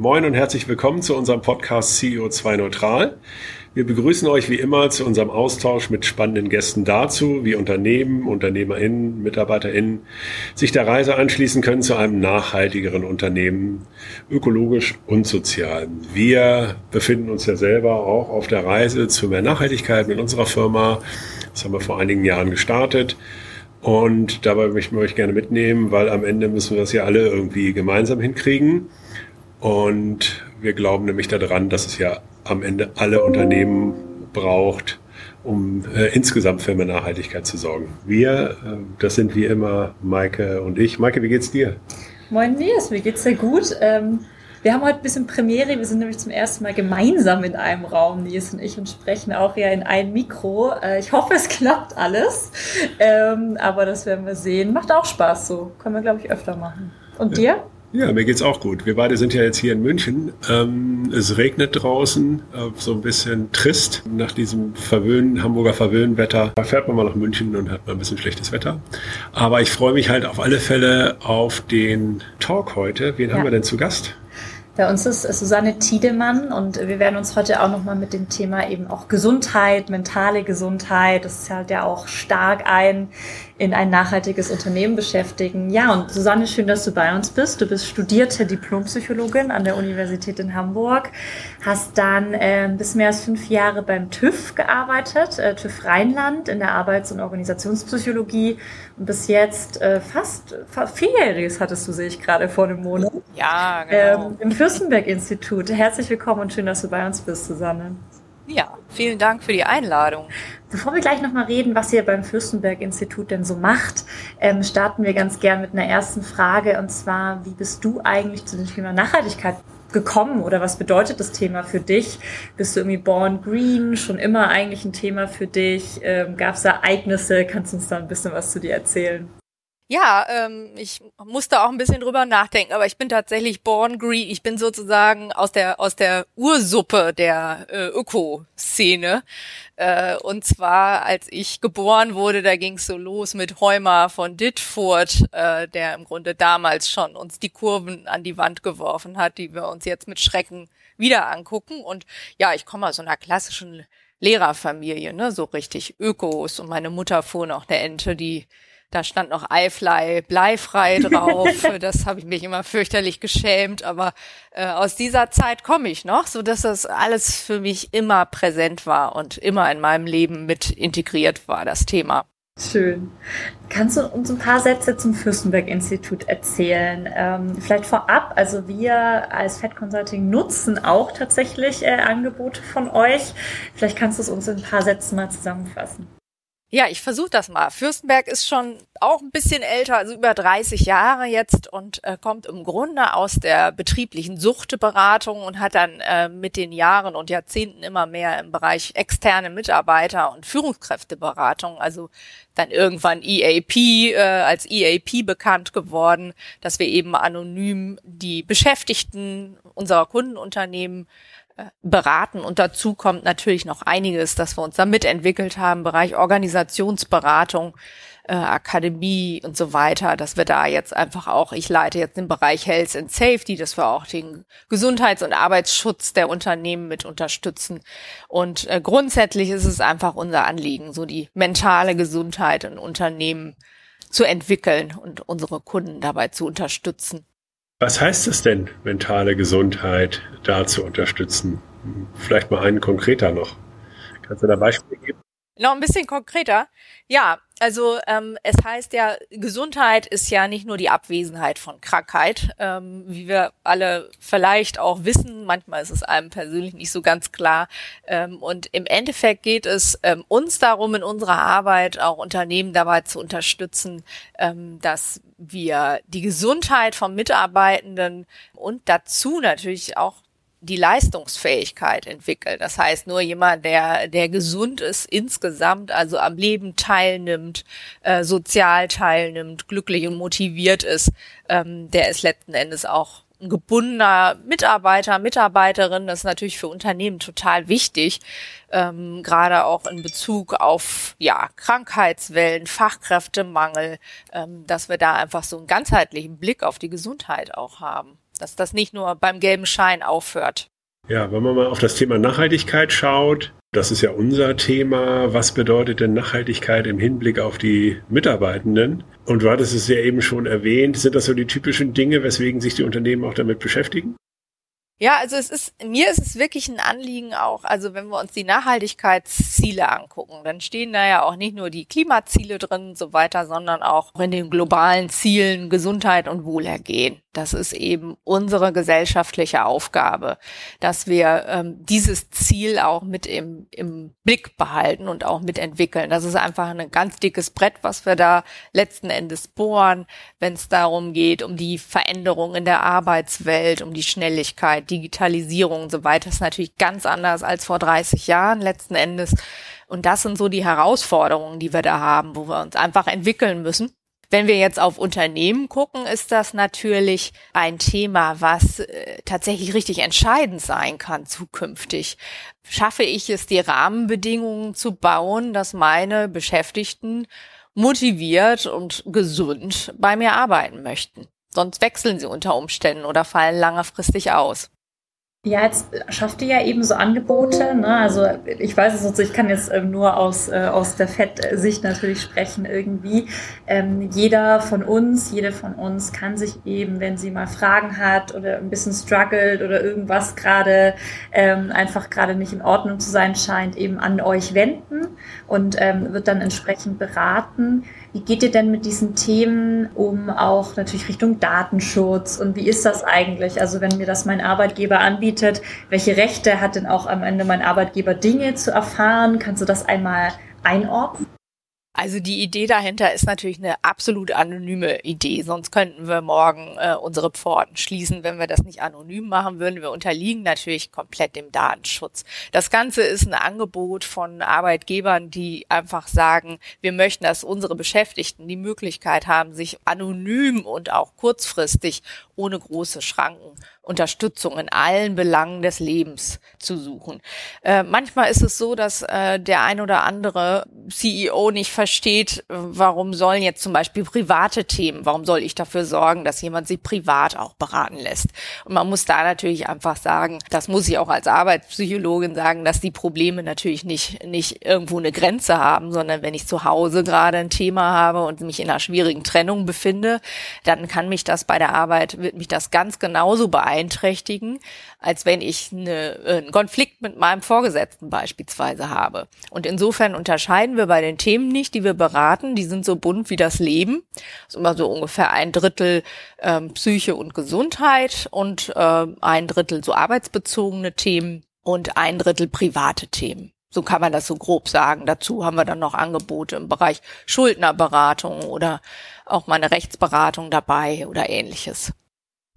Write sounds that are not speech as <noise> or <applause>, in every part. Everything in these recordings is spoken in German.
Moin und herzlich willkommen zu unserem Podcast CEO2 Neutral. Wir begrüßen euch wie immer zu unserem Austausch mit spannenden Gästen dazu, wie Unternehmen, UnternehmerInnen, MitarbeiterInnen sich der Reise anschließen können zu einem nachhaltigeren Unternehmen, ökologisch und sozial. Wir befinden uns ja selber auch auf der Reise zu mehr Nachhaltigkeit mit unserer Firma. Das haben wir vor einigen Jahren gestartet. Und dabei möchten wir euch gerne mitnehmen, weil am Ende müssen wir das ja alle irgendwie gemeinsam hinkriegen. Und wir glauben nämlich daran, dass es ja am Ende alle Unternehmen braucht, um äh, insgesamt für mehr Nachhaltigkeit zu sorgen. Wir, äh, das sind wie immer Maike und ich. Maike, wie geht's dir? Moin Nils, mir geht's sehr gut. Ähm, wir haben heute ein bisschen Premiere. Wir sind nämlich zum ersten Mal gemeinsam in einem Raum, Nils und ich, und sprechen auch ja in ein Mikro. Äh, ich hoffe, es klappt alles. Ähm, aber das werden wir sehen. Macht auch Spaß so. Können wir, glaube ich, öfter machen. Und dir? Ja, mir geht's auch gut. Wir beide sind ja jetzt hier in München. Ähm, es regnet draußen, äh, so ein bisschen trist. Nach diesem verwöhnen, Hamburger Verwöhnwetter fährt man mal nach München und hat mal ein bisschen schlechtes Wetter. Aber ich freue mich halt auf alle Fälle auf den Talk heute. Wen ja. haben wir denn zu Gast? Bei uns ist Susanne Tiedemann und wir werden uns heute auch nochmal mit dem Thema eben auch Gesundheit, mentale Gesundheit, das zahlt ja auch stark ein in ein nachhaltiges Unternehmen beschäftigen. Ja, und Susanne, schön, dass du bei uns bist. Du bist studierte Diplompsychologin an der Universität in Hamburg, hast dann äh, bis mehr als fünf Jahre beim TÜV gearbeitet, äh, TÜV Rheinland in der Arbeits- und Organisationspsychologie und bis jetzt äh, fast, fast vierjähriges hattest du, sehe ich gerade vor einem Monat. Ja, genau. Ähm, Im Fürstenberg-Institut. Herzlich willkommen und schön, dass du bei uns bist, Susanne. Ja, vielen Dank für die Einladung. Bevor wir gleich nochmal reden, was ihr beim Fürstenberg-Institut denn so macht, ähm, starten wir ganz gern mit einer ersten Frage. Und zwar, wie bist du eigentlich zu dem Thema Nachhaltigkeit gekommen oder was bedeutet das Thema für dich? Bist du irgendwie born green, schon immer eigentlich ein Thema für dich? Ähm, Gab es Ereignisse? Kannst du uns da ein bisschen was zu dir erzählen? Ja, ähm, ich musste auch ein bisschen drüber nachdenken, aber ich bin tatsächlich born green. Ich bin sozusagen aus der aus der Ursuppe der äh, Öko-Szene. Äh, und zwar, als ich geboren wurde, da ging's so los mit Heumer von Ditfurt, äh, der im Grunde damals schon uns die Kurven an die Wand geworfen hat, die wir uns jetzt mit Schrecken wieder angucken. Und ja, ich komme aus einer klassischen Lehrerfamilie, ne, so richtig Ökos. Und meine Mutter fuhr noch eine Ente, die da stand noch Eifly bleifrei <laughs> drauf. das habe ich mich immer fürchterlich geschämt. Aber äh, aus dieser Zeit komme ich noch, so dass das alles für mich immer präsent war und immer in meinem Leben mit integriert war, das Thema. Schön. Kannst du uns ein paar Sätze zum Fürstenberg-Institut erzählen? Ähm, vielleicht vorab, also wir als Fed Consulting nutzen auch tatsächlich äh, Angebote von euch. Vielleicht kannst du es uns in ein paar Sätzen mal zusammenfassen. Ja, ich versuche das mal. Fürstenberg ist schon auch ein bisschen älter, also über 30 Jahre jetzt und äh, kommt im Grunde aus der betrieblichen Suchteberatung und hat dann äh, mit den Jahren und Jahrzehnten immer mehr im Bereich externe Mitarbeiter und Führungskräfteberatung, also dann irgendwann EAP äh, als EAP bekannt geworden, dass wir eben anonym die Beschäftigten unserer Kundenunternehmen beraten. Und dazu kommt natürlich noch einiges, dass wir uns da mitentwickelt haben, Bereich Organisationsberatung, äh, Akademie und so weiter, dass wir da jetzt einfach auch, ich leite jetzt den Bereich Health and Safety, dass wir auch den Gesundheits- und Arbeitsschutz der Unternehmen mit unterstützen. Und äh, grundsätzlich ist es einfach unser Anliegen, so die mentale Gesundheit in Unternehmen zu entwickeln und unsere Kunden dabei zu unterstützen. Was heißt es denn, mentale Gesundheit da zu unterstützen? Vielleicht mal einen konkreter noch. Kannst du da Beispiele geben? Noch ein bisschen konkreter. Ja, also ähm, es heißt ja, Gesundheit ist ja nicht nur die Abwesenheit von Krankheit, ähm, wie wir alle vielleicht auch wissen. Manchmal ist es einem persönlich nicht so ganz klar. Ähm, und im Endeffekt geht es ähm, uns darum, in unserer Arbeit auch Unternehmen dabei zu unterstützen, ähm, dass wir die Gesundheit von Mitarbeitenden und dazu natürlich auch die Leistungsfähigkeit entwickelt. Das heißt, nur jemand, der, der gesund ist insgesamt, also am Leben teilnimmt, äh, sozial teilnimmt, glücklich und motiviert ist, ähm, der ist letzten Endes auch ein gebundener Mitarbeiter, Mitarbeiterin. Das ist natürlich für Unternehmen total wichtig, ähm, gerade auch in Bezug auf ja Krankheitswellen, Fachkräftemangel, ähm, dass wir da einfach so einen ganzheitlichen Blick auf die Gesundheit auch haben. Dass das nicht nur beim gelben Schein aufhört. Ja, wenn man mal auf das Thema Nachhaltigkeit schaut, das ist ja unser Thema. Was bedeutet denn Nachhaltigkeit im Hinblick auf die Mitarbeitenden? Und du hattest es ja eben schon erwähnt. Sind das so die typischen Dinge, weswegen sich die Unternehmen auch damit beschäftigen? Ja, also es ist, mir ist es wirklich ein Anliegen auch, also wenn wir uns die Nachhaltigkeitsziele angucken, dann stehen da ja auch nicht nur die Klimaziele drin und so weiter, sondern auch in den globalen Zielen Gesundheit und Wohlergehen. Das ist eben unsere gesellschaftliche Aufgabe, dass wir ähm, dieses Ziel auch mit im, im Blick behalten und auch mitentwickeln. Das ist einfach ein ganz dickes Brett, was wir da letzten Endes bohren, wenn es darum geht, um die Veränderung in der Arbeitswelt, um die Schnelligkeit, Digitalisierung und so weiter. Ist natürlich ganz anders als vor 30 Jahren letzten Endes. Und das sind so die Herausforderungen, die wir da haben, wo wir uns einfach entwickeln müssen. Wenn wir jetzt auf Unternehmen gucken, ist das natürlich ein Thema, was äh, tatsächlich richtig entscheidend sein kann zukünftig. Schaffe ich es, die Rahmenbedingungen zu bauen, dass meine Beschäftigten motiviert und gesund bei mir arbeiten möchten? Sonst wechseln sie unter Umständen oder fallen langfristig aus. Ja, jetzt schafft ihr ja eben so Angebote. Ne? Also ich weiß es nicht, ich kann jetzt ähm, nur aus, äh, aus der Fettsicht natürlich sprechen irgendwie. Ähm, jeder von uns, jede von uns kann sich eben, wenn sie mal Fragen hat oder ein bisschen struggelt oder irgendwas gerade ähm, einfach gerade nicht in Ordnung zu sein scheint, eben an euch wenden und ähm, wird dann entsprechend beraten. Wie geht ihr denn mit diesen Themen um, auch natürlich Richtung Datenschutz? Und wie ist das eigentlich? Also wenn mir das mein Arbeitgeber anbietet, welche Rechte hat denn auch am Ende mein Arbeitgeber Dinge zu erfahren? Kannst du das einmal einordnen? Also die Idee dahinter ist natürlich eine absolut anonyme Idee, sonst könnten wir morgen äh, unsere Pforten schließen, wenn wir das nicht anonym machen würden. Wir unterliegen natürlich komplett dem Datenschutz. Das Ganze ist ein Angebot von Arbeitgebern, die einfach sagen, wir möchten, dass unsere Beschäftigten die Möglichkeit haben, sich anonym und auch kurzfristig ohne große Schranken Unterstützung in allen Belangen des Lebens zu suchen. Äh, manchmal ist es so, dass äh, der ein oder andere CEO nicht versteht, warum sollen jetzt zum Beispiel private Themen, warum soll ich dafür sorgen, dass jemand sich privat auch beraten lässt. Und man muss da natürlich einfach sagen, das muss ich auch als Arbeitspsychologin sagen, dass die Probleme natürlich nicht, nicht irgendwo eine Grenze haben, sondern wenn ich zu Hause gerade ein Thema habe und mich in einer schwierigen Trennung befinde, dann kann mich das bei der Arbeit, wird mich das ganz genauso beeinflussen beeinträchtigen, als wenn ich eine, äh, einen Konflikt mit meinem Vorgesetzten beispielsweise habe. Und insofern unterscheiden wir bei den Themen nicht, die wir beraten. Die sind so bunt wie das Leben. Das ist immer so ungefähr ein Drittel ähm, Psyche und Gesundheit und äh, ein Drittel so arbeitsbezogene Themen und ein Drittel private Themen. So kann man das so grob sagen. Dazu haben wir dann noch Angebote im Bereich Schuldnerberatung oder auch mal eine Rechtsberatung dabei oder ähnliches.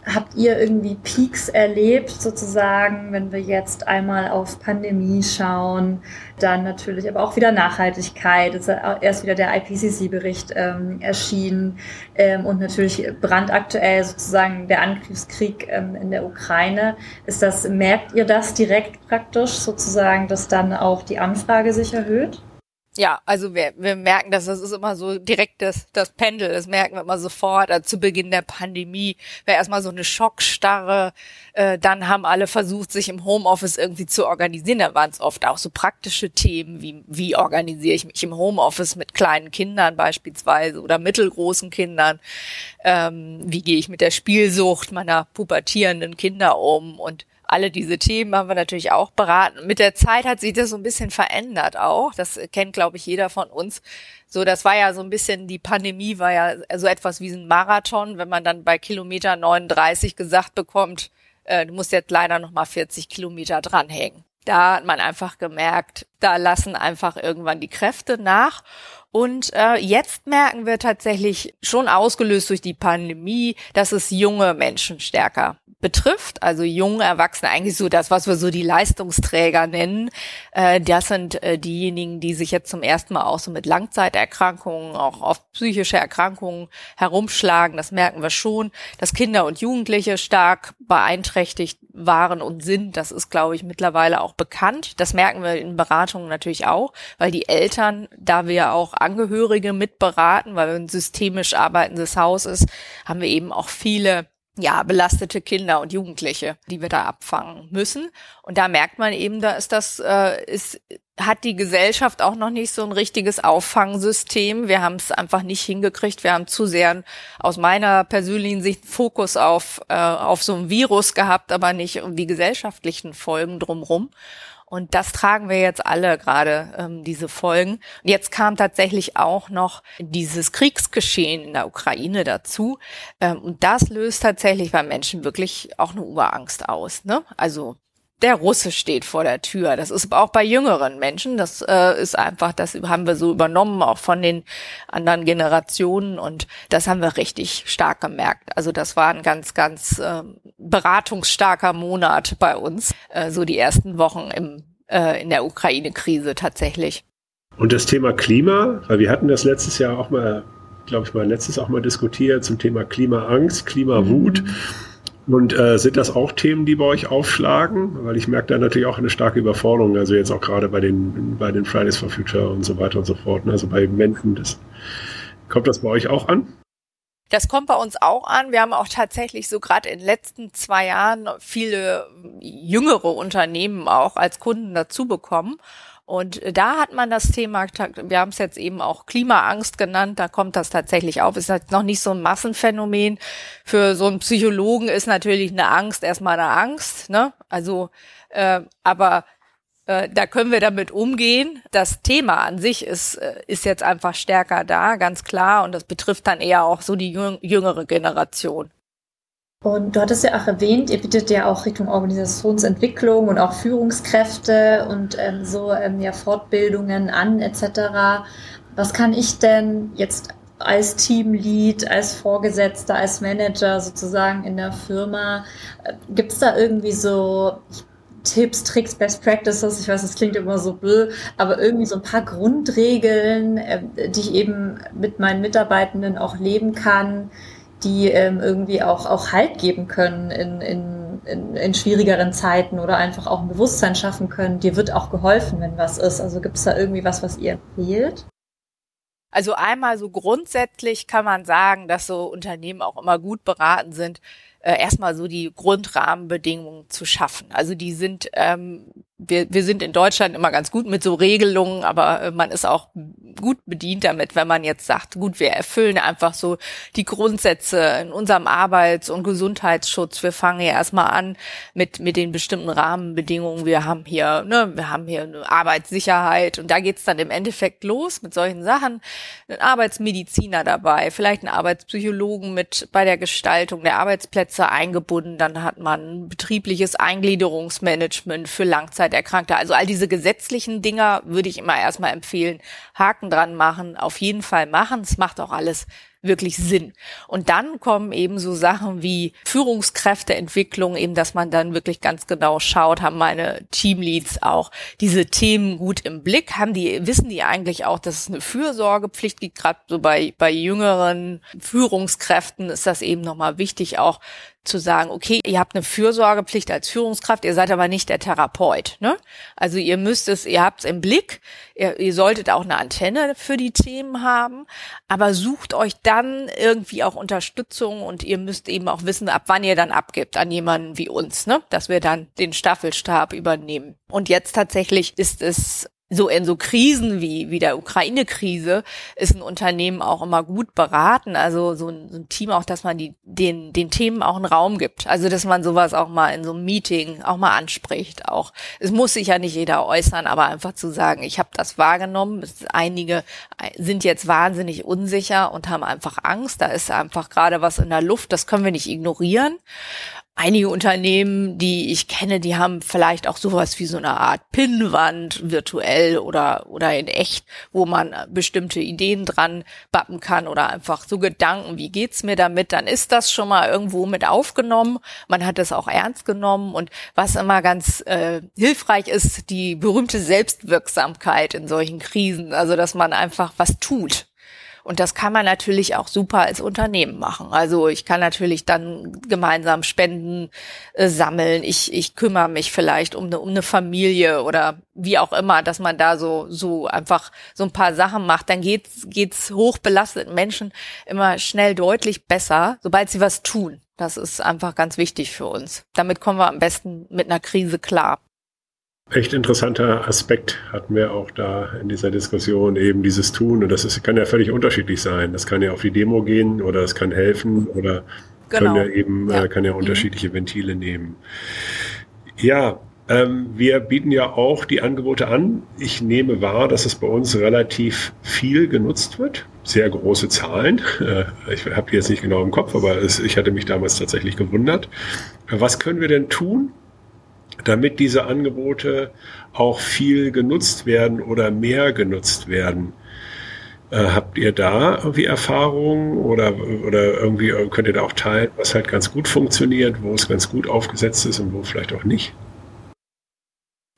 Habt ihr irgendwie Peaks erlebt, sozusagen, wenn wir jetzt einmal auf Pandemie schauen, dann natürlich aber auch wieder Nachhaltigkeit, ist erst wieder der IPCC-Bericht ähm, erschienen ähm, und natürlich brandaktuell sozusagen der Angriffskrieg ähm, in der Ukraine. Ist das, merkt ihr das direkt praktisch sozusagen, dass dann auch die Anfrage sich erhöht? Ja, also wir, wir merken das, das ist immer so direkt das, das Pendel, das merken wir immer sofort. Also zu Beginn der Pandemie war erstmal so eine Schockstarre. Äh, dann haben alle versucht, sich im Homeoffice irgendwie zu organisieren. Da waren es oft auch so praktische Themen, wie wie organisiere ich mich im Homeoffice mit kleinen Kindern beispielsweise oder mittelgroßen Kindern. Ähm, wie gehe ich mit der Spielsucht meiner pubertierenden Kinder um und alle diese Themen haben wir natürlich auch beraten. Mit der Zeit hat sich das so ein bisschen verändert auch. Das kennt, glaube ich, jeder von uns. So, das war ja so ein bisschen, die Pandemie war ja so etwas wie ein Marathon, wenn man dann bei Kilometer 39 gesagt bekommt, äh, du musst jetzt leider noch mal 40 Kilometer dranhängen. Da hat man einfach gemerkt, da lassen einfach irgendwann die Kräfte nach. Und äh, jetzt merken wir tatsächlich schon ausgelöst durch die Pandemie, dass es junge Menschen stärker betrifft, also junge Erwachsene, eigentlich so das, was wir so die Leistungsträger nennen. Äh, das sind äh, diejenigen, die sich jetzt zum ersten Mal auch so mit Langzeiterkrankungen, auch oft psychische Erkrankungen herumschlagen. Das merken wir schon, dass Kinder und Jugendliche stark beeinträchtigt waren und sind. Das ist, glaube ich, mittlerweile auch bekannt. Das merken wir in Beratungen natürlich auch, weil die Eltern, da wir auch Angehörige mitberaten, weil wir ein systemisch arbeitendes Haus ist, haben wir eben auch viele ja, belastete Kinder und Jugendliche, die wir da abfangen müssen. Und da merkt man eben, da ist das, äh, ist, hat die Gesellschaft auch noch nicht so ein richtiges Auffangsystem. Wir haben es einfach nicht hingekriegt. Wir haben zu sehr aus meiner persönlichen Sicht Fokus auf, äh, auf so ein Virus gehabt, aber nicht um die gesellschaftlichen Folgen drumherum. Und das tragen wir jetzt alle gerade, ähm, diese Folgen. Und jetzt kam tatsächlich auch noch dieses Kriegsgeschehen in der Ukraine dazu. Ähm, und das löst tatsächlich bei Menschen wirklich auch eine Urangst aus. Ne? Also der Russe steht vor der Tür. Das ist auch bei jüngeren Menschen. Das äh, ist einfach, das haben wir so übernommen, auch von den anderen Generationen. Und das haben wir richtig stark gemerkt. Also das war ein ganz, ganz äh, beratungsstarker Monat bei uns. Äh, so die ersten Wochen im, äh, in der Ukraine-Krise tatsächlich. Und das Thema Klima, weil wir hatten das letztes Jahr auch mal, glaube ich mal, letztes auch mal diskutiert zum Thema Klimaangst, Klimawut. Mhm. Und äh, sind das auch Themen, die bei euch aufschlagen? Weil ich merke da natürlich auch eine starke Überforderung, also jetzt auch gerade bei den, bei den Fridays for Future und so weiter und so fort. Ne? Also bei Menschen, das, kommt das bei euch auch an? Das kommt bei uns auch an. Wir haben auch tatsächlich so gerade in den letzten zwei Jahren viele jüngere Unternehmen auch als Kunden dazu bekommen. Und da hat man das Thema, wir haben es jetzt eben auch Klimaangst genannt, da kommt das tatsächlich auf. Ist halt noch nicht so ein Massenphänomen. Für so einen Psychologen ist natürlich eine Angst erstmal eine Angst. Ne? Also, äh, aber äh, da können wir damit umgehen. Das Thema an sich ist, äh, ist jetzt einfach stärker da, ganz klar. Und das betrifft dann eher auch so die jüngere Generation. Und du hattest ja auch erwähnt, ihr bietet ja auch Richtung Organisationsentwicklung und auch Führungskräfte und ähm, so ähm, ja Fortbildungen an etc. Was kann ich denn jetzt als Teamlead, als Vorgesetzter, als Manager sozusagen in der Firma, äh, gibt es da irgendwie so Tipps, Tricks, Best Practices, ich weiß, das klingt immer so blöd, aber irgendwie so ein paar Grundregeln, äh, die ich eben mit meinen Mitarbeitenden auch leben kann, die ähm, irgendwie auch, auch Halt geben können in, in, in, in schwierigeren Zeiten oder einfach auch ein Bewusstsein schaffen können. Dir wird auch geholfen, wenn was ist. Also gibt es da irgendwie was, was ihr empfehlt? Also einmal so grundsätzlich kann man sagen, dass so Unternehmen auch immer gut beraten sind, äh, erstmal so die Grundrahmenbedingungen zu schaffen. Also die sind ähm, wir, wir sind in Deutschland immer ganz gut mit so Regelungen, aber äh, man ist auch gut bedient damit, wenn man jetzt sagt, gut, wir erfüllen einfach so die Grundsätze in unserem Arbeits- und Gesundheitsschutz. Wir fangen ja erstmal an mit, mit den bestimmten Rahmenbedingungen. Wir haben hier, ne, wir haben hier eine Arbeitssicherheit und da geht's dann im Endeffekt los mit solchen Sachen. Ein Arbeitsmediziner dabei, vielleicht ein Arbeitspsychologen mit bei der Gestaltung der Arbeitsplätze eingebunden. Dann hat man betriebliches Eingliederungsmanagement für Langzeit Erkrankter. Also all diese gesetzlichen Dinger würde ich immer erstmal empfehlen, Haken dran machen, auf jeden Fall machen. Es macht auch alles wirklich Sinn. Und dann kommen eben so Sachen wie Führungskräfteentwicklung, eben, dass man dann wirklich ganz genau schaut, haben meine Teamleads auch diese Themen gut im Blick, haben die, wissen die eigentlich auch, dass es eine Fürsorgepflicht gibt, gerade so bei, bei jüngeren Führungskräften ist das eben nochmal wichtig, auch zu sagen, okay, ihr habt eine Fürsorgepflicht als Führungskraft, ihr seid aber nicht der Therapeut. Ne? Also ihr müsst es, ihr habt es im Blick, ihr, ihr solltet auch eine Antenne für die Themen haben, aber sucht euch dann irgendwie auch Unterstützung und ihr müsst eben auch wissen, ab wann ihr dann abgibt an jemanden wie uns, ne? dass wir dann den Staffelstab übernehmen. Und jetzt tatsächlich ist es so in so Krisen wie, wie der Ukraine-Krise ist ein Unternehmen auch immer gut beraten. Also so ein, so ein, Team auch, dass man die, den, den Themen auch einen Raum gibt. Also dass man sowas auch mal in so einem Meeting auch mal anspricht. Auch es muss sich ja nicht jeder äußern, aber einfach zu sagen, ich habe das wahrgenommen. Einige sind jetzt wahnsinnig unsicher und haben einfach Angst. Da ist einfach gerade was in der Luft. Das können wir nicht ignorieren einige Unternehmen, die ich kenne, die haben vielleicht auch sowas wie so eine Art Pinnwand virtuell oder, oder in echt, wo man bestimmte Ideen dran bappen kann oder einfach so Gedanken, wie geht's mir damit, dann ist das schon mal irgendwo mit aufgenommen. Man hat es auch ernst genommen. Und was immer ganz äh, hilfreich ist, die berühmte Selbstwirksamkeit in solchen Krisen, also dass man einfach was tut und das kann man natürlich auch super als Unternehmen machen. Also ich kann natürlich dann gemeinsam Spenden äh, sammeln. Ich, ich kümmere mich vielleicht um eine, um eine Familie oder wie auch immer, dass man da so, so einfach so ein paar Sachen macht. Dann geht's, geht's hochbelasteten Menschen immer schnell deutlich besser, sobald sie was tun. Das ist einfach ganz wichtig für uns. Damit kommen wir am besten mit einer Krise klar. Echt interessanter Aspekt hatten wir auch da in dieser Diskussion eben dieses Tun und das ist, kann ja völlig unterschiedlich sein. Das kann ja auf die Demo gehen oder es kann helfen oder genau. können ja eben ja. Äh, kann ja mhm. unterschiedliche. Ventile nehmen. Ja, ähm, wir bieten ja auch die Angebote an. Ich nehme wahr, dass es bei uns relativ viel genutzt wird. Sehr große Zahlen. Äh, <laughs> ich habe die jetzt nicht genau im Kopf, aber es, ich hatte mich damals tatsächlich gewundert. Was können wir denn tun, damit diese Angebote auch viel genutzt werden oder mehr genutzt werden? Äh, habt ihr da irgendwie Erfahrungen oder, oder irgendwie könnt ihr da auch teilen, was halt ganz gut funktioniert, wo es ganz gut aufgesetzt ist und wo vielleicht auch nicht?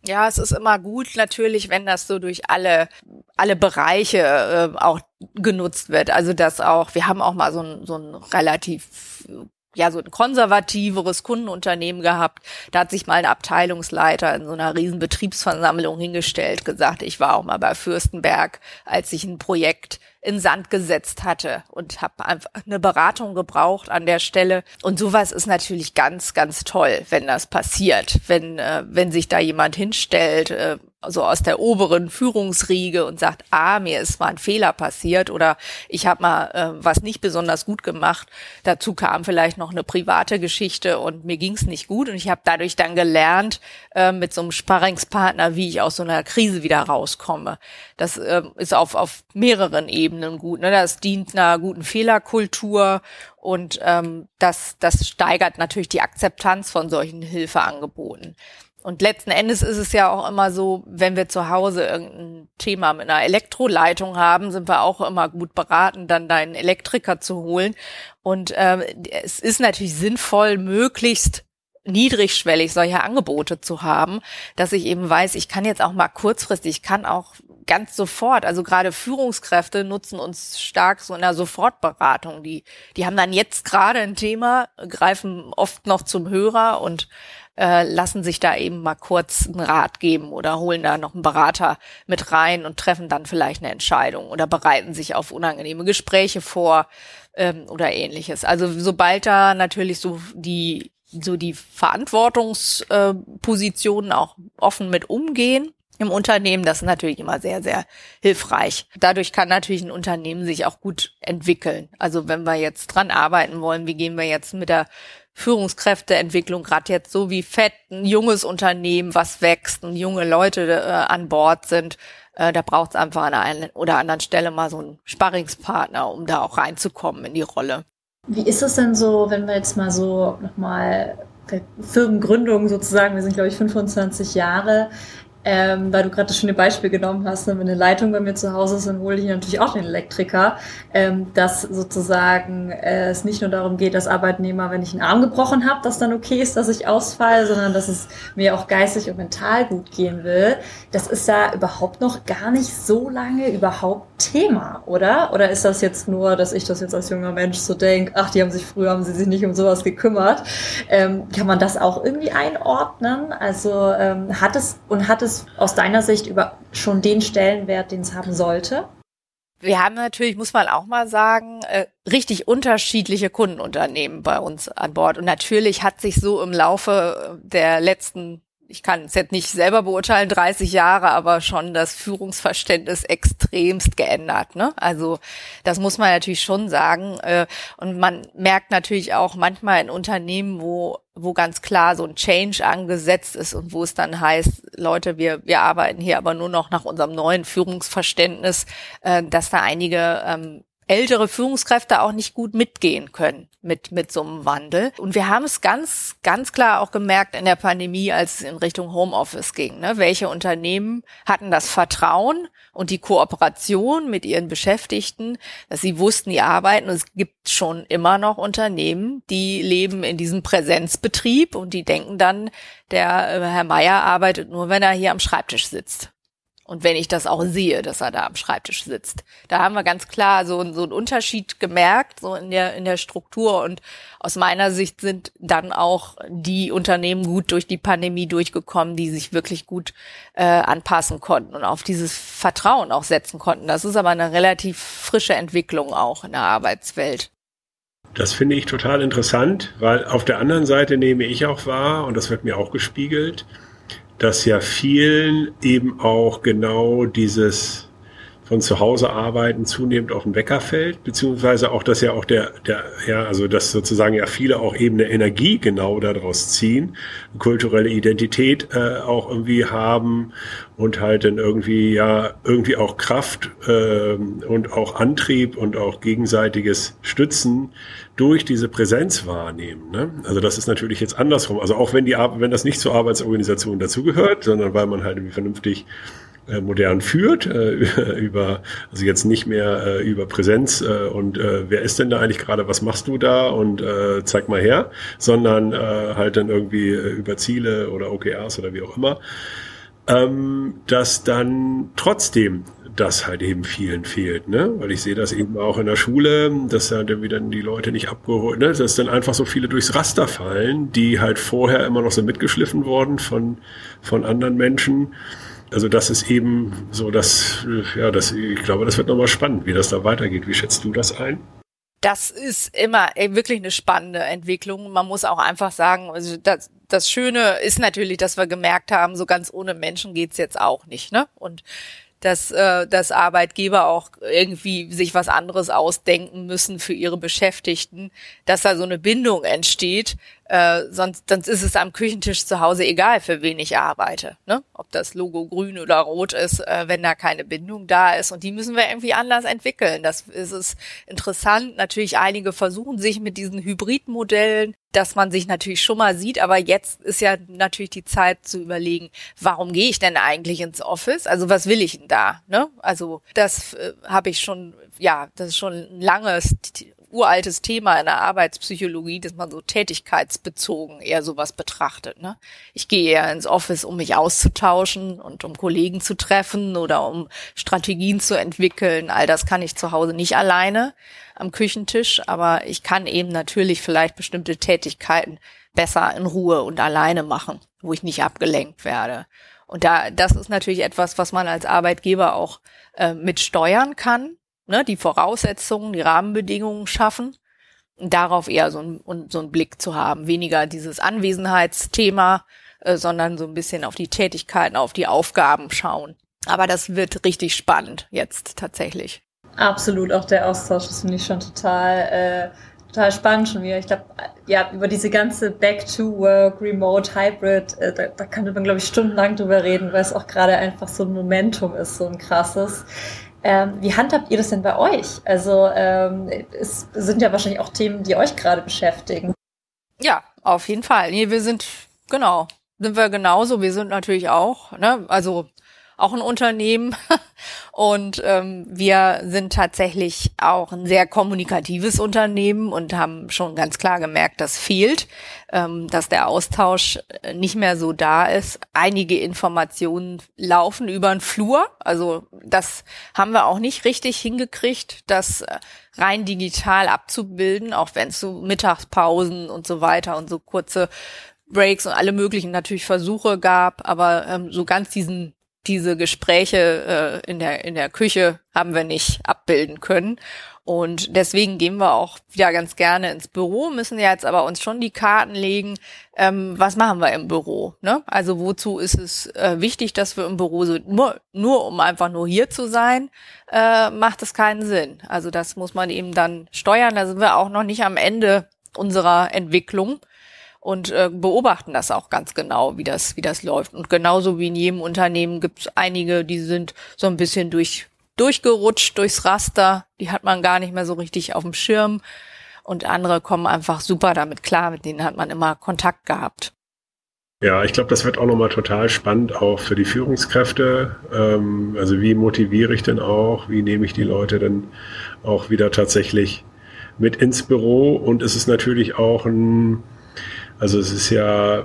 Ja, es ist immer gut natürlich, wenn das so durch alle alle Bereiche äh, auch genutzt wird. Also das auch, wir haben auch mal so ein, so ein relativ ja so ein konservativeres Kundenunternehmen gehabt. Da hat sich mal ein Abteilungsleiter in so einer riesen Betriebsversammlung hingestellt, gesagt, ich war auch mal bei Fürstenberg, als ich ein Projekt in Sand gesetzt hatte und habe einfach eine Beratung gebraucht an der Stelle. Und sowas ist natürlich ganz, ganz toll, wenn das passiert, wenn äh, wenn sich da jemand hinstellt. Äh, also aus der oberen Führungsriege und sagt, ah, mir ist mal ein Fehler passiert oder ich habe mal äh, was nicht besonders gut gemacht. Dazu kam vielleicht noch eine private Geschichte und mir ging es nicht gut und ich habe dadurch dann gelernt äh, mit so einem Sparringspartner, wie ich aus so einer Krise wieder rauskomme. Das äh, ist auf, auf mehreren Ebenen gut. Ne? Das dient einer guten Fehlerkultur und ähm, das, das steigert natürlich die Akzeptanz von solchen Hilfeangeboten. Und letzten Endes ist es ja auch immer so, wenn wir zu Hause irgendein Thema mit einer Elektroleitung haben, sind wir auch immer gut beraten, dann deinen Elektriker zu holen. Und ähm, es ist natürlich sinnvoll, möglichst niedrigschwellig solche Angebote zu haben, dass ich eben weiß, ich kann jetzt auch mal kurzfristig, ich kann auch ganz sofort, also gerade Führungskräfte nutzen uns stark so in der Sofortberatung. Die, die haben dann jetzt gerade ein Thema, greifen oft noch zum Hörer und äh, lassen sich da eben mal kurz einen Rat geben oder holen da noch einen Berater mit rein und treffen dann vielleicht eine Entscheidung oder bereiten sich auf unangenehme Gespräche vor ähm, oder ähnliches. Also sobald da natürlich so die so die Verantwortungspositionen äh, auch offen mit umgehen, im Unternehmen, das ist natürlich immer sehr, sehr hilfreich. Dadurch kann natürlich ein Unternehmen sich auch gut entwickeln. Also wenn wir jetzt dran arbeiten wollen, wie gehen wir jetzt mit der Führungskräfteentwicklung, gerade jetzt so wie Fett, ein junges Unternehmen, was wächst und junge Leute äh, an Bord sind, äh, da braucht es einfach an der einen oder anderen Stelle mal so einen Sparringspartner, um da auch reinzukommen in die Rolle. Wie ist es denn so, wenn wir jetzt mal so nochmal Firmengründung sozusagen, wir sind glaube ich 25 Jahre, ähm, weil du gerade das schöne Beispiel genommen hast, ne, wenn eine Leitung bei mir zu Hause ist, dann hole ich natürlich auch den Elektriker, ähm, dass sozusagen äh, es nicht nur darum geht, dass Arbeitnehmer, wenn ich einen Arm gebrochen habe, dass dann okay ist, dass ich ausfalle, sondern dass es mir auch geistig und mental gut gehen will. Das ist ja überhaupt noch gar nicht so lange überhaupt Thema, oder? Oder ist das jetzt nur, dass ich das jetzt als junger Mensch so denke, ach, die haben sich früher, haben sie sich nicht um sowas gekümmert. Ähm, kann man das auch irgendwie einordnen? Also ähm, hat es und hat es es aus deiner Sicht über schon den Stellenwert, den es haben sollte? Wir haben natürlich, muss man auch mal sagen, äh, richtig unterschiedliche Kundenunternehmen bei uns an Bord. Und natürlich hat sich so im Laufe der letzten ich kann es jetzt nicht selber beurteilen, 30 Jahre, aber schon das Führungsverständnis extremst geändert. Ne? Also das muss man natürlich schon sagen. Äh, und man merkt natürlich auch manchmal in Unternehmen, wo wo ganz klar so ein Change angesetzt ist und wo es dann heißt, Leute, wir, wir arbeiten hier aber nur noch nach unserem neuen Führungsverständnis, äh, dass da einige ähm, ältere Führungskräfte auch nicht gut mitgehen können mit, mit so einem Wandel. Und wir haben es ganz, ganz klar auch gemerkt in der Pandemie, als es in Richtung Homeoffice ging. Ne? Welche Unternehmen hatten das Vertrauen und die Kooperation mit ihren Beschäftigten, dass sie wussten, die arbeiten. Und es gibt schon immer noch Unternehmen, die leben in diesem Präsenzbetrieb und die denken dann, der äh, Herr Meier arbeitet nur, wenn er hier am Schreibtisch sitzt. Und wenn ich das auch sehe, dass er da am Schreibtisch sitzt. Da haben wir ganz klar so, so einen Unterschied gemerkt, so in der, in der Struktur. Und aus meiner Sicht sind dann auch die Unternehmen gut durch die Pandemie durchgekommen, die sich wirklich gut äh, anpassen konnten und auf dieses Vertrauen auch setzen konnten. Das ist aber eine relativ frische Entwicklung auch in der Arbeitswelt. Das finde ich total interessant, weil auf der anderen Seite nehme ich auch wahr, und das wird mir auch gespiegelt, dass ja vielen eben auch genau dieses von zu Hause arbeiten zunehmend auf den Wecker fällt, beziehungsweise auch, dass ja auch der, der, ja, also dass sozusagen ja viele auch eben eine Energie genau daraus ziehen, kulturelle Identität äh, auch irgendwie haben und halt dann irgendwie ja irgendwie auch Kraft äh, und auch Antrieb und auch gegenseitiges Stützen durch diese Präsenz wahrnehmen. Ne? Also das ist natürlich jetzt andersrum. Also auch wenn die wenn das nicht zur Arbeitsorganisation dazugehört, sondern weil man halt irgendwie vernünftig äh, modern führt, äh, <laughs> über, also jetzt nicht mehr äh, über Präsenz äh, und äh, wer ist denn da eigentlich gerade, was machst du da und äh, zeig mal her, sondern äh, halt dann irgendwie äh, über Ziele oder OKRs oder wie auch immer, ähm, dass dann trotzdem das halt eben vielen fehlt, ne? Weil ich sehe das eben auch in der Schule, dass halt dann die Leute nicht abgeholt, ne? Dass dann einfach so viele durchs Raster fallen, die halt vorher immer noch so mitgeschliffen worden von, von anderen Menschen also das ist eben so, dass, ja, das, ich glaube, das wird nochmal spannend, wie das da weitergeht. Wie schätzt du das ein? Das ist immer wirklich eine spannende Entwicklung. Man muss auch einfach sagen, also das, das Schöne ist natürlich, dass wir gemerkt haben, so ganz ohne Menschen geht's jetzt auch nicht. Ne? Und dass, äh, dass Arbeitgeber auch irgendwie sich was anderes ausdenken müssen für ihre Beschäftigten, dass da so eine Bindung entsteht, äh, sonst, sonst ist es am Küchentisch zu Hause egal, für wen ich arbeite. Ne? Ob das Logo grün oder rot ist, äh, wenn da keine Bindung da ist. Und die müssen wir irgendwie anders entwickeln. Das ist es interessant. Natürlich, einige versuchen sich mit diesen Hybridmodellen, dass man sich natürlich schon mal sieht. Aber jetzt ist ja natürlich die Zeit zu überlegen, warum gehe ich denn eigentlich ins Office? Also was will ich denn da? Ne? Also das äh, habe ich schon, ja, das ist schon ein langes uraltes Thema in der Arbeitspsychologie, dass man so tätigkeitsbezogen eher sowas betrachtet. Ne? Ich gehe eher ins Office, um mich auszutauschen und um Kollegen zu treffen oder um Strategien zu entwickeln. All das kann ich zu Hause nicht alleine am Küchentisch, aber ich kann eben natürlich vielleicht bestimmte Tätigkeiten besser in Ruhe und alleine machen, wo ich nicht abgelenkt werde. Und da, das ist natürlich etwas, was man als Arbeitgeber auch äh, mit steuern kann ne, die Voraussetzungen, die Rahmenbedingungen schaffen, darauf eher so ein, so ein Blick zu haben. Weniger dieses Anwesenheitsthema, äh, sondern so ein bisschen auf die Tätigkeiten, auf die Aufgaben schauen. Aber das wird richtig spannend jetzt tatsächlich. Absolut, auch der Austausch, das finde ich schon total, äh, total spannend schon wieder. Ich glaube, ja, über diese ganze Back-to-Work, Remote, Hybrid, äh, da, da könnte man, glaube ich, stundenlang drüber reden, weil es auch gerade einfach so ein Momentum ist, so ein krasses. Ähm, wie handhabt ihr das denn bei euch? Also ähm, es sind ja wahrscheinlich auch Themen, die euch gerade beschäftigen. Ja, auf jeden Fall. Nee, wir sind, genau, sind wir genauso. Wir sind natürlich auch, ne, also auch ein Unternehmen. <laughs> Und ähm, wir sind tatsächlich auch ein sehr kommunikatives Unternehmen und haben schon ganz klar gemerkt, das fehlt, ähm, dass der Austausch äh, nicht mehr so da ist. Einige Informationen laufen über den Flur, also das haben wir auch nicht richtig hingekriegt, das äh, rein digital abzubilden, auch wenn es so Mittagspausen und so weiter und so kurze Breaks und alle möglichen natürlich Versuche gab, aber ähm, so ganz diesen diese Gespräche äh, in der in der Küche haben wir nicht abbilden können und deswegen gehen wir auch wieder ganz gerne ins Büro, müssen jetzt aber uns schon die Karten legen, ähm, was machen wir im Büro. Ne? Also wozu ist es äh, wichtig, dass wir im Büro sind? Nur, nur um einfach nur hier zu sein, äh, macht es keinen Sinn. Also das muss man eben dann steuern. Da sind wir auch noch nicht am Ende unserer Entwicklung und äh, beobachten das auch ganz genau, wie das, wie das läuft. Und genauso wie in jedem Unternehmen gibt es einige, die sind so ein bisschen durch, durchgerutscht durchs Raster, die hat man gar nicht mehr so richtig auf dem Schirm. Und andere kommen einfach super damit klar, mit denen hat man immer Kontakt gehabt. Ja, ich glaube, das wird auch nochmal total spannend, auch für die Führungskräfte. Ähm, also wie motiviere ich denn auch? Wie nehme ich die Leute denn auch wieder tatsächlich mit ins Büro? Und es ist natürlich auch ein also es ist ja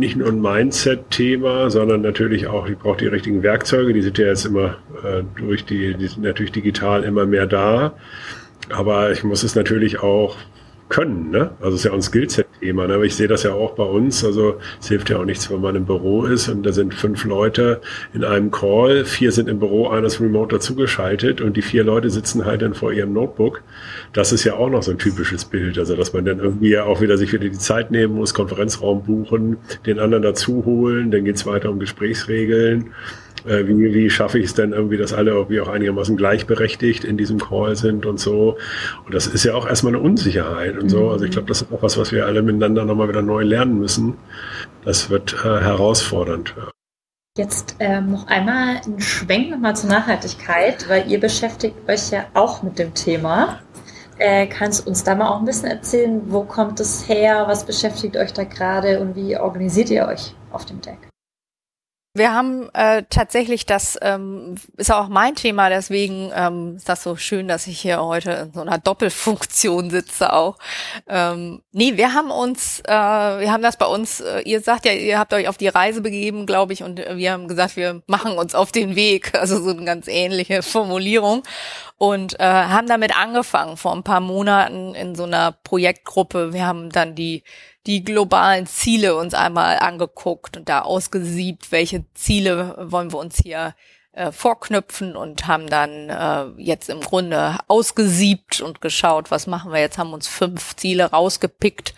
nicht nur ein Mindset-Thema, sondern natürlich auch, ich brauche die richtigen Werkzeuge. Die sind ja jetzt immer äh, durch die, die sind natürlich digital immer mehr da. Aber ich muss es natürlich auch können. Ne? Also es ist ja auch ein Skillset-Thema, ne? aber ich sehe das ja auch bei uns. Also es hilft ja auch nichts, wenn man im Büro ist und da sind fünf Leute in einem Call, vier sind im Büro, einer ist remote dazugeschaltet und die vier Leute sitzen halt dann vor ihrem Notebook. Das ist ja auch noch so ein typisches Bild. Also dass man dann irgendwie ja auch wieder sich wieder die Zeit nehmen muss, Konferenzraum buchen, den anderen dazu holen, dann geht's weiter um Gesprächsregeln äh, wie, wie schaffe ich es denn irgendwie, dass alle irgendwie auch einigermaßen gleichberechtigt in diesem Call sind und so. Und das ist ja auch erstmal eine Unsicherheit und so. Also ich glaube, das ist auch was, was wir alle miteinander nochmal wieder neu lernen müssen. Das wird äh, herausfordernd. Jetzt ähm, noch einmal ein Schwenk nochmal zur Nachhaltigkeit, weil ihr beschäftigt euch ja auch mit dem Thema. Äh, kannst du uns da mal auch ein bisschen erzählen, wo kommt es her, was beschäftigt euch da gerade und wie organisiert ihr euch auf dem Deck? Wir haben äh, tatsächlich, das ähm, ist auch mein Thema, deswegen ähm, ist das so schön, dass ich hier heute in so einer Doppelfunktion sitze auch. Ähm, nee, wir haben uns, äh, wir haben das bei uns, äh, ihr sagt ja, ihr habt euch auf die Reise begeben, glaube ich, und wir haben gesagt, wir machen uns auf den Weg, also so eine ganz ähnliche Formulierung und äh, haben damit angefangen vor ein paar Monaten in so einer Projektgruppe. Wir haben dann die die globalen Ziele uns einmal angeguckt und da ausgesiebt, welche Ziele wollen wir uns hier äh, vorknüpfen und haben dann äh, jetzt im Grunde ausgesiebt und geschaut, was machen wir jetzt, haben uns fünf Ziele rausgepickt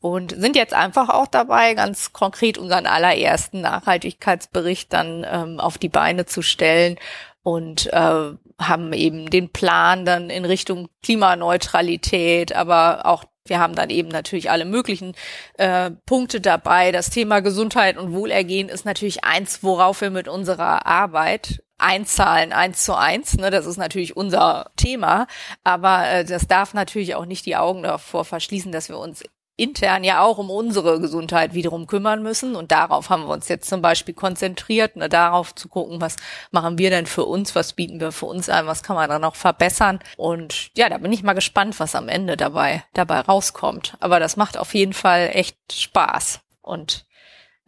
und sind jetzt einfach auch dabei, ganz konkret unseren allerersten Nachhaltigkeitsbericht dann ähm, auf die Beine zu stellen und äh, haben eben den Plan dann in Richtung Klimaneutralität, aber auch wir haben dann eben natürlich alle möglichen äh, Punkte dabei. Das Thema Gesundheit und Wohlergehen ist natürlich eins, worauf wir mit unserer Arbeit einzahlen, eins zu eins. Ne, das ist natürlich unser Thema, aber äh, das darf natürlich auch nicht die Augen davor verschließen, dass wir uns intern ja auch um unsere Gesundheit wiederum kümmern müssen. Und darauf haben wir uns jetzt zum Beispiel konzentriert, ne, darauf zu gucken, was machen wir denn für uns, was bieten wir für uns an, was kann man da noch verbessern. Und ja, da bin ich mal gespannt, was am Ende dabei, dabei rauskommt. Aber das macht auf jeden Fall echt Spaß. Und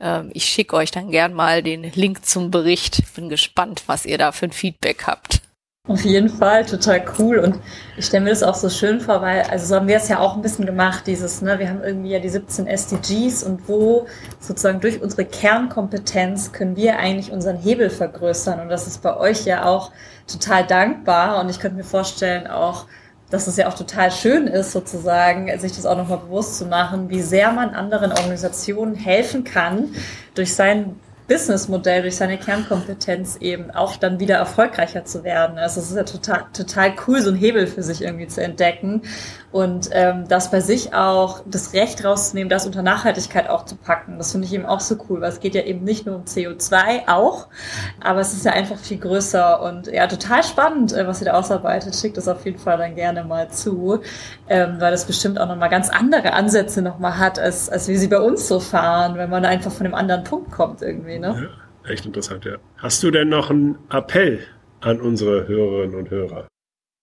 ähm, ich schicke euch dann gern mal den Link zum Bericht. Bin gespannt, was ihr da für ein Feedback habt. Auf jeden Fall, total cool. Und ich stelle mir das auch so schön vor, weil, also so haben wir es ja auch ein bisschen gemacht, dieses, ne, wir haben irgendwie ja die 17 SDGs und wo sozusagen durch unsere Kernkompetenz können wir eigentlich unseren Hebel vergrößern. Und das ist bei euch ja auch total dankbar. Und ich könnte mir vorstellen auch, dass es ja auch total schön ist, sozusagen, sich das auch nochmal bewusst zu machen, wie sehr man anderen Organisationen helfen kann, durch sein Businessmodell, durch seine Kernkompetenz eben auch dann wieder erfolgreicher zu werden. Also es ist ja total, total cool, so einen Hebel für sich irgendwie zu entdecken und ähm, das bei sich auch das Recht rauszunehmen, das unter Nachhaltigkeit auch zu packen. Das finde ich eben auch so cool, weil es geht ja eben nicht nur um CO2 auch, aber es ist ja einfach viel größer und ja, total spannend, äh, was ihr da ausarbeitet. Schickt das auf jeden Fall dann gerne mal zu, ähm, weil das bestimmt auch nochmal ganz andere Ansätze nochmal hat, als, als wie sie bei uns so fahren, wenn man einfach von einem anderen Punkt kommt irgendwie ne? Ja, echt interessant, ja. Hast du denn noch einen Appell an unsere Hörerinnen und Hörer?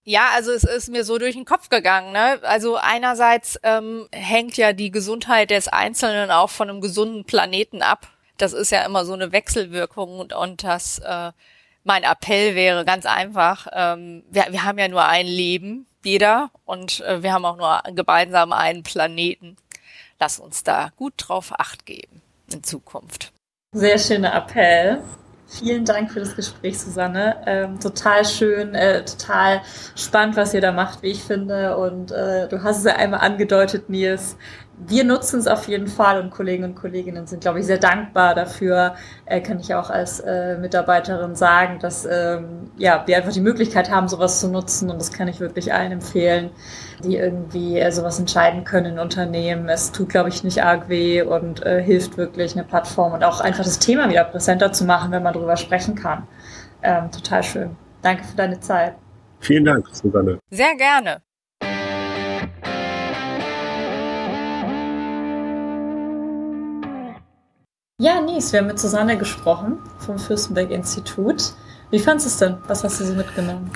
Ja, also es ist mir so durch den Kopf gegangen. Ne? Also einerseits ähm, hängt ja die Gesundheit des Einzelnen auch von einem gesunden Planeten ab. Das ist ja immer so eine Wechselwirkung und, und das äh, mein Appell wäre ganz einfach. Ähm, wir, wir haben ja nur ein Leben, jeder, und äh, wir haben auch nur gemeinsam einen Planeten. Lass uns da gut drauf acht geben in Zukunft. Sehr schöner Appell. Vielen Dank für das Gespräch, Susanne. Ähm, total schön, äh, total spannend, was ihr da macht, wie ich finde. Und äh, du hast es ja einmal angedeutet, Nils wir nutzen es auf jeden Fall und Kollegen und Kolleginnen sind, glaube ich, sehr dankbar dafür. Äh, kann ich auch als äh, Mitarbeiterin sagen, dass ähm, ja, wir einfach die Möglichkeit haben, sowas zu nutzen und das kann ich wirklich allen empfehlen, die irgendwie äh, sowas entscheiden können in Unternehmen. Es tut, glaube ich, nicht arg weh und äh, hilft wirklich eine Plattform und auch einfach das Thema wieder präsenter zu machen, wenn man darüber sprechen kann. Ähm, total schön. Danke für deine Zeit. Vielen Dank, Susanne. Sehr gerne. Ja, Nies, wir haben mit Susanne gesprochen vom Fürstenberg Institut. Wie fandest du es denn? Was hast du so mitgenommen?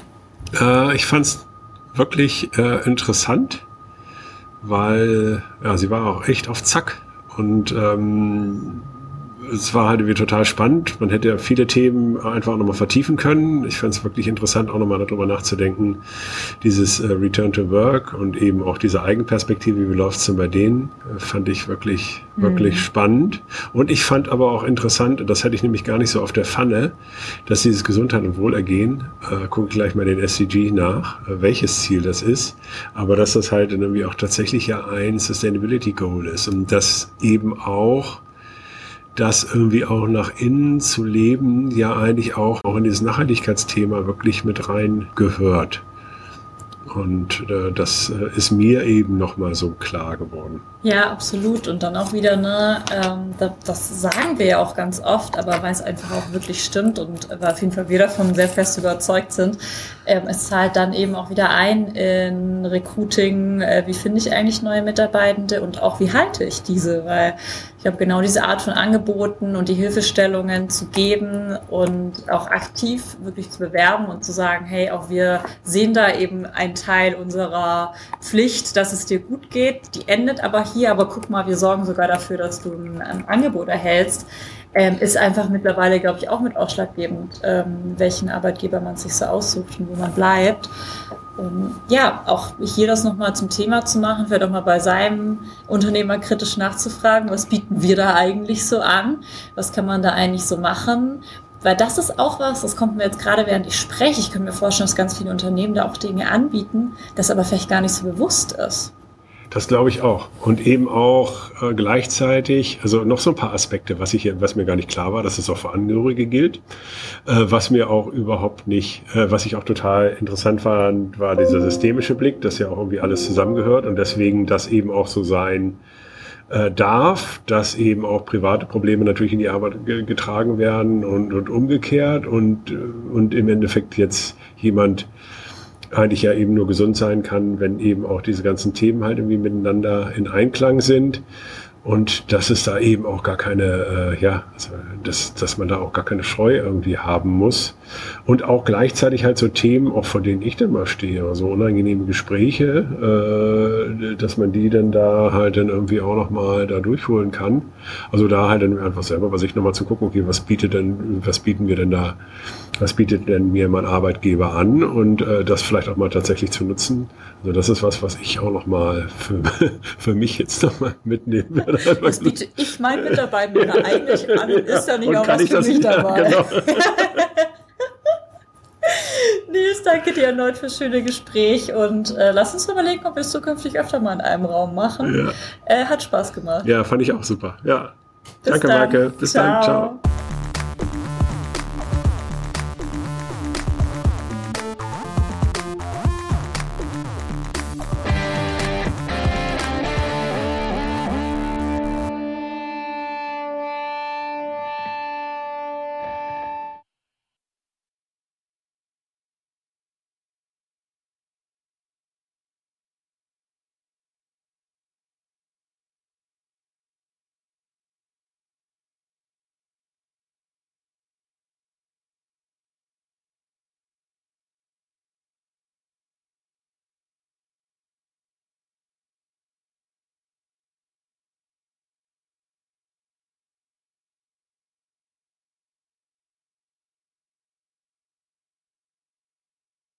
Äh, ich fand es wirklich äh, interessant, weil ja, sie war auch echt auf Zack und ähm, es war halt irgendwie total spannend. Man hätte ja viele Themen einfach auch nochmal vertiefen können. Ich fand es wirklich interessant, auch nochmal darüber nachzudenken, dieses äh, Return to Work und eben auch diese Eigenperspektive, wie läuft's denn bei denen, äh, fand ich wirklich, mhm. wirklich spannend. Und ich fand aber auch interessant, das hatte ich nämlich gar nicht so auf der Pfanne, dass dieses Gesundheit und Wohlergehen, äh, gucke gleich mal den SCG nach, äh, welches Ziel das ist, aber dass das halt irgendwie auch tatsächlich ja ein Sustainability Goal ist und dass eben auch das irgendwie auch nach innen zu leben, ja eigentlich auch, auch in dieses Nachhaltigkeitsthema wirklich mit rein gehört. Und äh, das äh, ist mir eben nochmal so klar geworden. Ja, absolut. Und dann auch wieder, ne, ähm, das, das sagen wir ja auch ganz oft, aber weil es einfach auch wirklich stimmt und weil auf jeden Fall wir davon sehr fest überzeugt sind, ähm, es zahlt dann eben auch wieder ein in Recruiting, äh, wie finde ich eigentlich neue Mitarbeitende und auch wie halte ich diese, weil ich habe genau diese Art von Angeboten und die Hilfestellungen zu geben und auch aktiv wirklich zu bewerben und zu sagen, hey, auch wir sehen da eben einen Teil unserer Pflicht, dass es dir gut geht. Die endet aber hier, aber guck mal, wir sorgen sogar dafür, dass du ein, ein Angebot erhältst. Ähm, ist einfach mittlerweile, glaube ich, auch mit ausschlaggebend, ähm, welchen Arbeitgeber man sich so aussucht und wo man bleibt. Und ja, auch hier das nochmal zum Thema zu machen, vielleicht auch mal bei seinem Unternehmer kritisch nachzufragen, was bieten wir da eigentlich so an? Was kann man da eigentlich so machen? Weil das ist auch was, das kommt mir jetzt gerade während ich spreche, ich kann mir vorstellen, dass ganz viele Unternehmen da auch Dinge anbieten, das aber vielleicht gar nicht so bewusst ist. Das glaube ich auch. Und eben auch äh, gleichzeitig, also noch so ein paar Aspekte, was ich was mir gar nicht klar war, dass es auch für Angehörige gilt. Äh, was mir auch überhaupt nicht, äh, was ich auch total interessant fand, war dieser systemische Blick, dass ja auch irgendwie alles zusammengehört und deswegen das eben auch so sein äh, darf, dass eben auch private Probleme natürlich in die Arbeit getragen werden und, und umgekehrt und, äh, und im Endeffekt jetzt jemand eigentlich ja eben nur gesund sein kann, wenn eben auch diese ganzen Themen halt irgendwie miteinander in Einklang sind. Und dass es da eben auch gar keine, äh, ja, also dass, dass man da auch gar keine Scheu irgendwie haben muss. Und auch gleichzeitig halt so Themen, auch vor denen ich dann mal stehe, also unangenehme Gespräche, äh, dass man die dann da halt dann irgendwie auch nochmal da durchholen kann. Also da halt dann einfach selber bei sich nochmal zu gucken, okay, was bietet denn, was bieten wir denn da, was bietet denn mir mein Arbeitgeber an und äh, das vielleicht auch mal tatsächlich zu nutzen. Also das ist was, was ich auch nochmal für, <laughs> für mich jetzt nochmal mitnehmen werde. Was biete ich meinen Mitarbeitern eigentlich an? Ist <laughs> ja nicht auch was für mich dabei. Genau. <laughs> Nils, danke dir erneut fürs schöne Gespräch und äh, lass uns überlegen, ob wir es zukünftig öfter mal in einem Raum machen. Ja. Äh, hat Spaß gemacht. Ja, fand ich auch super. Ja. Bis danke, dann. Marke. Bis ciao. dann. Ciao.